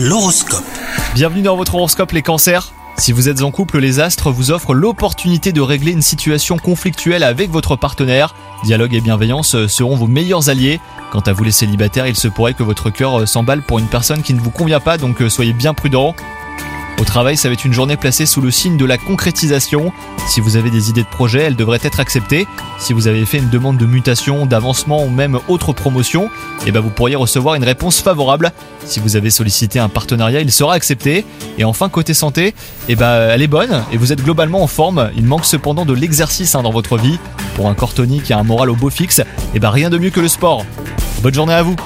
L'horoscope. Bienvenue dans votre horoscope les cancers. Si vous êtes en couple, les astres vous offrent l'opportunité de régler une situation conflictuelle avec votre partenaire. Dialogue et bienveillance seront vos meilleurs alliés. Quant à vous les célibataires, il se pourrait que votre cœur s'emballe pour une personne qui ne vous convient pas, donc soyez bien prudents. Au travail, ça va être une journée placée sous le signe de la concrétisation. Si vous avez des idées de projet, elles devraient être acceptées. Si vous avez fait une demande de mutation, d'avancement ou même autre promotion, eh ben vous pourriez recevoir une réponse favorable. Si vous avez sollicité un partenariat, il sera accepté. Et enfin, côté santé, eh ben, elle est bonne et vous êtes globalement en forme. Il manque cependant de l'exercice hein, dans votre vie. Pour un corps tonique et un moral au beau fixe, eh ben, rien de mieux que le sport. Bonne journée à vous